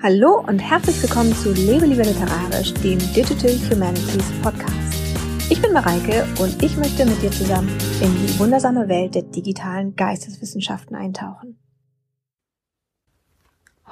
Hallo und herzlich willkommen zu Lebe lieber literarisch, dem Digital Humanities Podcast. Ich bin Mareike und ich möchte mit dir zusammen in die wundersame Welt der digitalen Geisteswissenschaften eintauchen.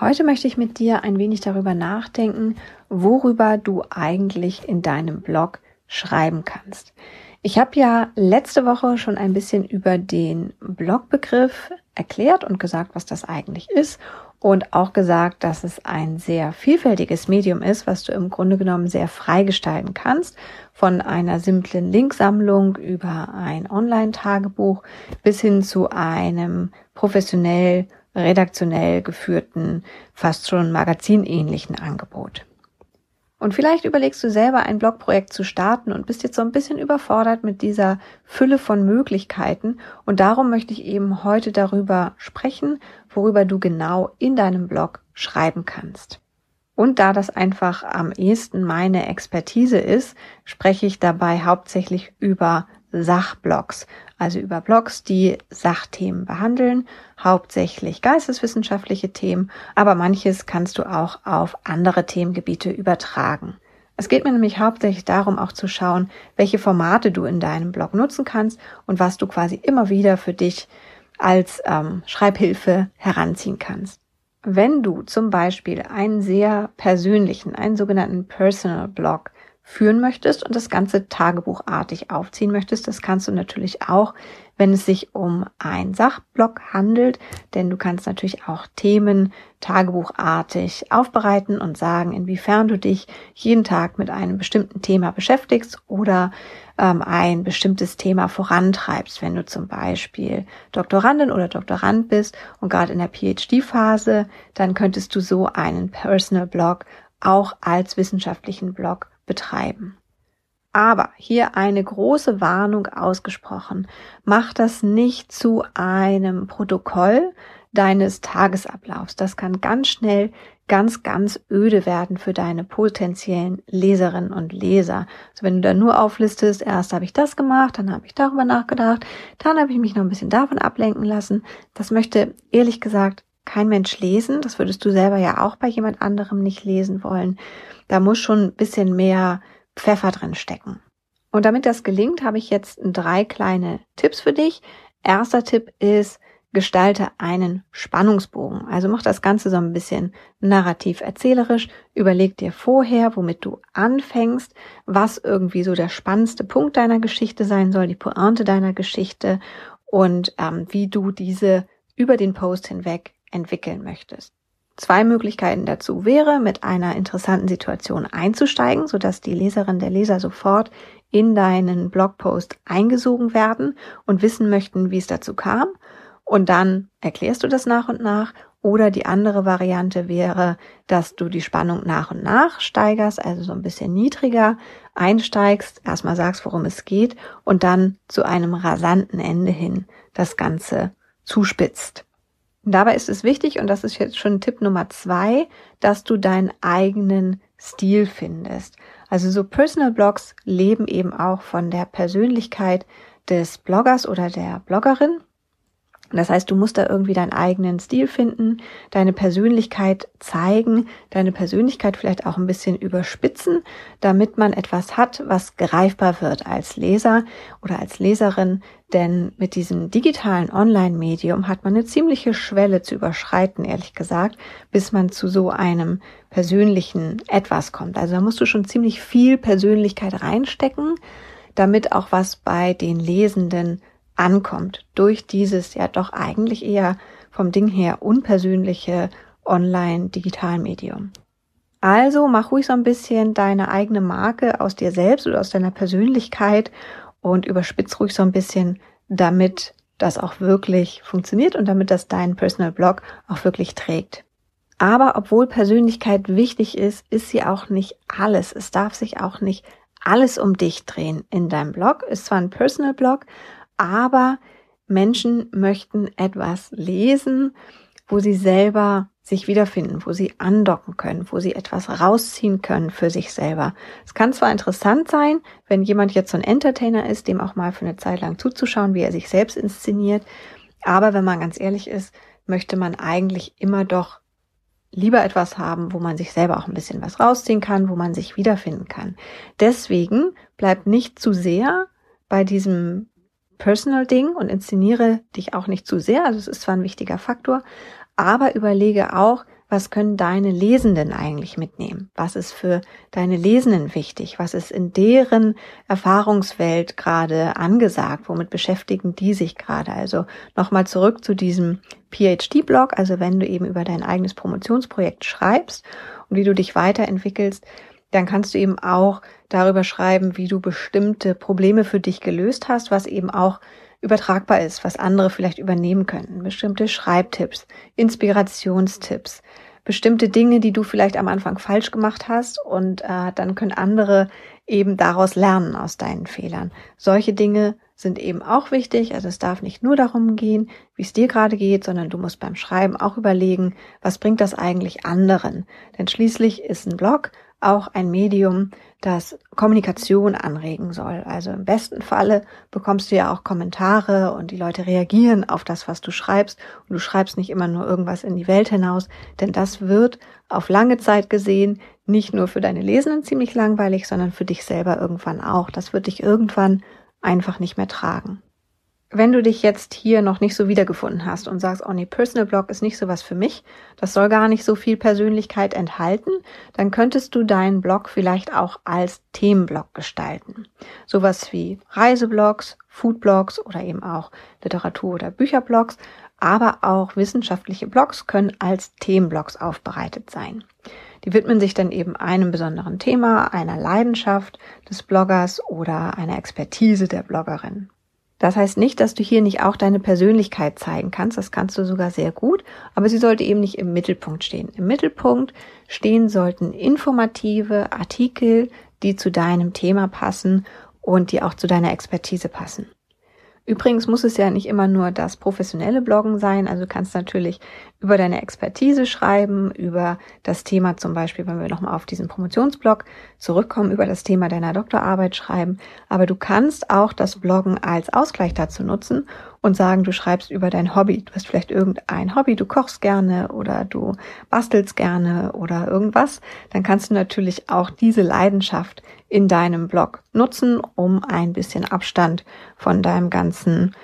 Heute möchte ich mit dir ein wenig darüber nachdenken, worüber du eigentlich in deinem Blog schreiben kannst. Ich habe ja letzte Woche schon ein bisschen über den Blogbegriff erklärt und gesagt, was das eigentlich ist und auch gesagt, dass es ein sehr vielfältiges Medium ist, was du im Grunde genommen sehr frei gestalten kannst, von einer simplen Linksammlung über ein Online-Tagebuch bis hin zu einem professionell, redaktionell geführten, fast schon magazinähnlichen Angebot. Und vielleicht überlegst du selber ein Blogprojekt zu starten und bist jetzt so ein bisschen überfordert mit dieser Fülle von Möglichkeiten. Und darum möchte ich eben heute darüber sprechen, worüber du genau in deinem Blog schreiben kannst. Und da das einfach am ehesten meine Expertise ist, spreche ich dabei hauptsächlich über Sachblogs, also über Blogs, die Sachthemen behandeln, hauptsächlich geisteswissenschaftliche Themen, aber manches kannst du auch auf andere Themengebiete übertragen. Es geht mir nämlich hauptsächlich darum, auch zu schauen, welche Formate du in deinem Blog nutzen kannst und was du quasi immer wieder für dich als ähm, Schreibhilfe heranziehen kannst. Wenn du zum Beispiel einen sehr persönlichen, einen sogenannten Personal Blog führen möchtest und das Ganze tagebuchartig aufziehen möchtest, das kannst du natürlich auch, wenn es sich um ein Sachblock handelt, denn du kannst natürlich auch Themen tagebuchartig aufbereiten und sagen, inwiefern du dich jeden Tag mit einem bestimmten Thema beschäftigst oder ähm, ein bestimmtes Thema vorantreibst. Wenn du zum Beispiel Doktorandin oder Doktorand bist und gerade in der PhD-Phase, dann könntest du so einen Personal Blog auch als wissenschaftlichen Blog betreiben. Aber hier eine große Warnung ausgesprochen. Mach das nicht zu einem Protokoll deines Tagesablaufs. Das kann ganz schnell ganz, ganz öde werden für deine potenziellen Leserinnen und Leser. Also wenn du da nur auflistest, erst habe ich das gemacht, dann habe ich darüber nachgedacht, dann habe ich mich noch ein bisschen davon ablenken lassen. Das möchte ehrlich gesagt kein Mensch lesen. Das würdest du selber ja auch bei jemand anderem nicht lesen wollen. Da muss schon ein bisschen mehr Pfeffer drin stecken. Und damit das gelingt, habe ich jetzt drei kleine Tipps für dich. Erster Tipp ist, gestalte einen Spannungsbogen. Also mach das Ganze so ein bisschen narrativ erzählerisch. Überleg dir vorher, womit du anfängst, was irgendwie so der spannendste Punkt deiner Geschichte sein soll, die Pointe deiner Geschichte und ähm, wie du diese über den Post hinweg entwickeln möchtest. Zwei Möglichkeiten dazu wäre, mit einer interessanten Situation einzusteigen, sodass die Leserin der Leser sofort in deinen Blogpost eingesogen werden und wissen möchten, wie es dazu kam. Und dann erklärst du das nach und nach. Oder die andere Variante wäre, dass du die Spannung nach und nach steigerst, also so ein bisschen niedriger einsteigst, erstmal sagst, worum es geht und dann zu einem rasanten Ende hin das Ganze zuspitzt. Dabei ist es wichtig, und das ist jetzt schon Tipp Nummer zwei, dass du deinen eigenen Stil findest. Also so Personal Blogs leben eben auch von der Persönlichkeit des Bloggers oder der Bloggerin. Das heißt, du musst da irgendwie deinen eigenen Stil finden, deine Persönlichkeit zeigen, deine Persönlichkeit vielleicht auch ein bisschen überspitzen, damit man etwas hat, was greifbar wird als Leser oder als Leserin. Denn mit diesem digitalen Online-Medium hat man eine ziemliche Schwelle zu überschreiten, ehrlich gesagt, bis man zu so einem persönlichen etwas kommt. Also da musst du schon ziemlich viel Persönlichkeit reinstecken, damit auch was bei den Lesenden ankommt durch dieses ja doch eigentlich eher vom Ding her unpersönliche Online-Digitalmedium. Also mach ruhig so ein bisschen deine eigene Marke aus dir selbst oder aus deiner Persönlichkeit und überspitz ruhig so ein bisschen, damit das auch wirklich funktioniert und damit das dein Personal Blog auch wirklich trägt. Aber obwohl Persönlichkeit wichtig ist, ist sie auch nicht alles. Es darf sich auch nicht alles um dich drehen in deinem Blog. Ist zwar ein Personal Blog, aber Menschen möchten etwas lesen, wo sie selber sich wiederfinden, wo sie andocken können, wo sie etwas rausziehen können für sich selber. Es kann zwar interessant sein, wenn jemand jetzt so ein Entertainer ist, dem auch mal für eine Zeit lang zuzuschauen, wie er sich selbst inszeniert, aber wenn man ganz ehrlich ist, möchte man eigentlich immer doch lieber etwas haben, wo man sich selber auch ein bisschen was rausziehen kann, wo man sich wiederfinden kann. Deswegen bleib nicht zu sehr bei diesem Personal Ding und inszeniere dich auch nicht zu sehr. Also es ist zwar ein wichtiger Faktor, aber überlege auch, was können deine Lesenden eigentlich mitnehmen? Was ist für deine Lesenden wichtig? Was ist in deren Erfahrungswelt gerade angesagt? Womit beschäftigen die sich gerade? Also nochmal zurück zu diesem PhD-Blog, also wenn du eben über dein eigenes Promotionsprojekt schreibst und wie du dich weiterentwickelst, dann kannst du eben auch darüber schreiben, wie du bestimmte Probleme für dich gelöst hast, was eben auch übertragbar ist, was andere vielleicht übernehmen könnten. Bestimmte Schreibtipps, Inspirationstipps, bestimmte Dinge, die du vielleicht am Anfang falsch gemacht hast und äh, dann können andere eben daraus lernen aus deinen Fehlern. Solche Dinge sind eben auch wichtig. Also es darf nicht nur darum gehen, wie es dir gerade geht, sondern du musst beim Schreiben auch überlegen, was bringt das eigentlich anderen? Denn schließlich ist ein Blog auch ein Medium, das Kommunikation anregen soll. Also im besten Falle bekommst du ja auch Kommentare und die Leute reagieren auf das, was du schreibst und du schreibst nicht immer nur irgendwas in die Welt hinaus, denn das wird auf lange Zeit gesehen nicht nur für deine Lesenden ziemlich langweilig, sondern für dich selber irgendwann auch. Das wird dich irgendwann einfach nicht mehr tragen. Wenn du dich jetzt hier noch nicht so wiedergefunden hast und sagst, oh nee, Personal Blog ist nicht so was für mich, das soll gar nicht so viel Persönlichkeit enthalten, dann könntest du deinen Blog vielleicht auch als Themenblog gestalten. Sowas wie Reiseblogs, Foodblogs oder eben auch Literatur- oder Bücherblogs, aber auch wissenschaftliche Blogs können als Themenblogs aufbereitet sein. Die widmen sich dann eben einem besonderen Thema, einer Leidenschaft des Bloggers oder einer Expertise der Bloggerin. Das heißt nicht, dass du hier nicht auch deine Persönlichkeit zeigen kannst. Das kannst du sogar sehr gut. Aber sie sollte eben nicht im Mittelpunkt stehen. Im Mittelpunkt stehen sollten informative Artikel, die zu deinem Thema passen und die auch zu deiner Expertise passen. Übrigens muss es ja nicht immer nur das professionelle Bloggen sein. Also du kannst natürlich über deine Expertise schreiben, über das Thema zum Beispiel, wenn wir nochmal auf diesen Promotionsblog zurückkommen, über das Thema deiner Doktorarbeit schreiben. Aber du kannst auch das Bloggen als Ausgleich dazu nutzen und sagen, du schreibst über dein Hobby. Du hast vielleicht irgendein Hobby, du kochst gerne oder du bastelst gerne oder irgendwas. Dann kannst du natürlich auch diese Leidenschaft in deinem Blog nutzen, um ein bisschen Abstand von deinem ganzen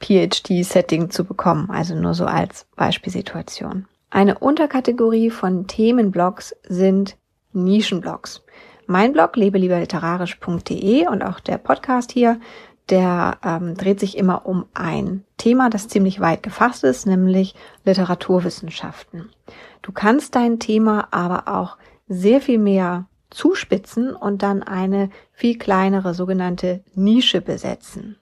PhD-Setting zu bekommen. Also nur so als Beispielsituation. Eine Unterkategorie von Themenblogs sind Nischenblogs. Mein Blog lebelieberliterarisch.de und auch der Podcast hier, der ähm, dreht sich immer um ein Thema, das ziemlich weit gefasst ist, nämlich Literaturwissenschaften. Du kannst dein Thema aber auch sehr viel mehr zuspitzen und dann eine viel kleinere sogenannte Nische besetzen.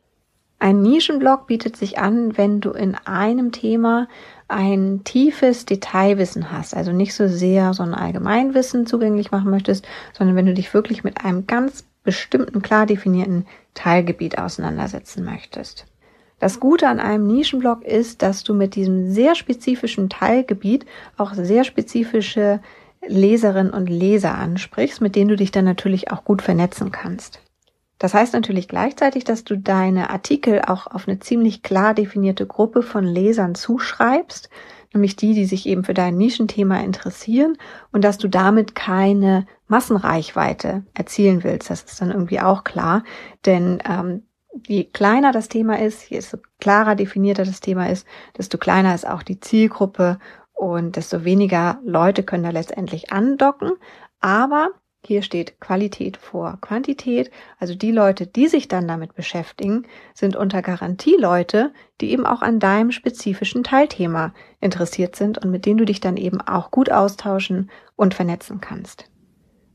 Ein Nischenblog bietet sich an, wenn du in einem Thema ein tiefes Detailwissen hast, also nicht so sehr so ein Allgemeinwissen zugänglich machen möchtest, sondern wenn du dich wirklich mit einem ganz bestimmten, klar definierten Teilgebiet auseinandersetzen möchtest. Das Gute an einem Nischenblog ist, dass du mit diesem sehr spezifischen Teilgebiet auch sehr spezifische Leserinnen und Leser ansprichst, mit denen du dich dann natürlich auch gut vernetzen kannst. Das heißt natürlich gleichzeitig, dass du deine Artikel auch auf eine ziemlich klar definierte Gruppe von Lesern zuschreibst, nämlich die, die sich eben für dein Nischenthema interessieren und dass du damit keine Massenreichweite erzielen willst. Das ist dann irgendwie auch klar, denn ähm, je kleiner das Thema ist, je klarer definierter das Thema ist, desto kleiner ist auch die Zielgruppe und desto weniger Leute können da letztendlich andocken. Aber hier steht Qualität vor Quantität. Also die Leute, die sich dann damit beschäftigen, sind unter Garantie Leute, die eben auch an deinem spezifischen Teilthema interessiert sind und mit denen du dich dann eben auch gut austauschen und vernetzen kannst.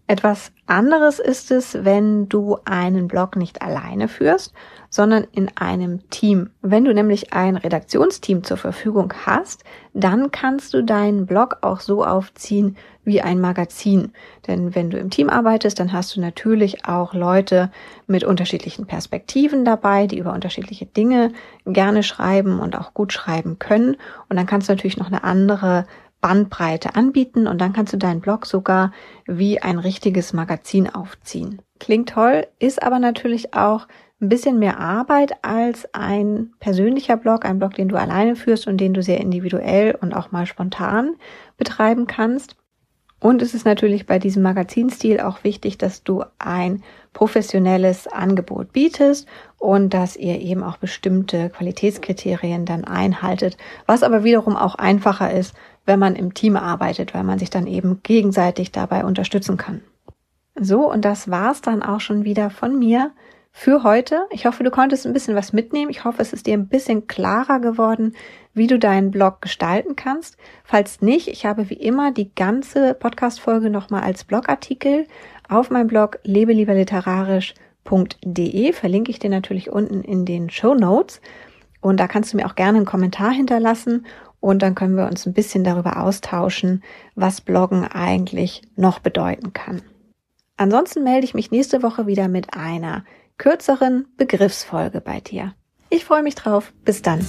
Etwas anderes ist es, wenn du einen Blog nicht alleine führst, sondern in einem Team. Wenn du nämlich ein Redaktionsteam zur Verfügung hast, dann kannst du deinen Blog auch so aufziehen wie ein Magazin. Denn wenn du im Team arbeitest, dann hast du natürlich auch Leute mit unterschiedlichen Perspektiven dabei, die über unterschiedliche Dinge gerne schreiben und auch gut schreiben können. Und dann kannst du natürlich noch eine andere Bandbreite anbieten und dann kannst du deinen Blog sogar wie ein richtiges Magazin aufziehen. Klingt toll, ist aber natürlich auch ein bisschen mehr Arbeit als ein persönlicher Blog, ein Blog, den du alleine führst und den du sehr individuell und auch mal spontan betreiben kannst. Und es ist natürlich bei diesem Magazinstil auch wichtig, dass du ein professionelles Angebot bietest und dass ihr eben auch bestimmte Qualitätskriterien dann einhaltet, was aber wiederum auch einfacher ist, wenn man im Team arbeitet, weil man sich dann eben gegenseitig dabei unterstützen kann. So, und das war's dann auch schon wieder von mir für heute. Ich hoffe, du konntest ein bisschen was mitnehmen. Ich hoffe, es ist dir ein bisschen klarer geworden, wie du deinen Blog gestalten kannst. Falls nicht, ich habe wie immer die ganze Podcast-Folge nochmal als Blogartikel auf meinem Blog lebelieberliterarisch.de. Verlinke ich dir natürlich unten in den Show Notes. Und da kannst du mir auch gerne einen Kommentar hinterlassen und dann können wir uns ein bisschen darüber austauschen, was Bloggen eigentlich noch bedeuten kann. Ansonsten melde ich mich nächste Woche wieder mit einer kürzeren Begriffsfolge bei dir. Ich freue mich drauf. Bis dann.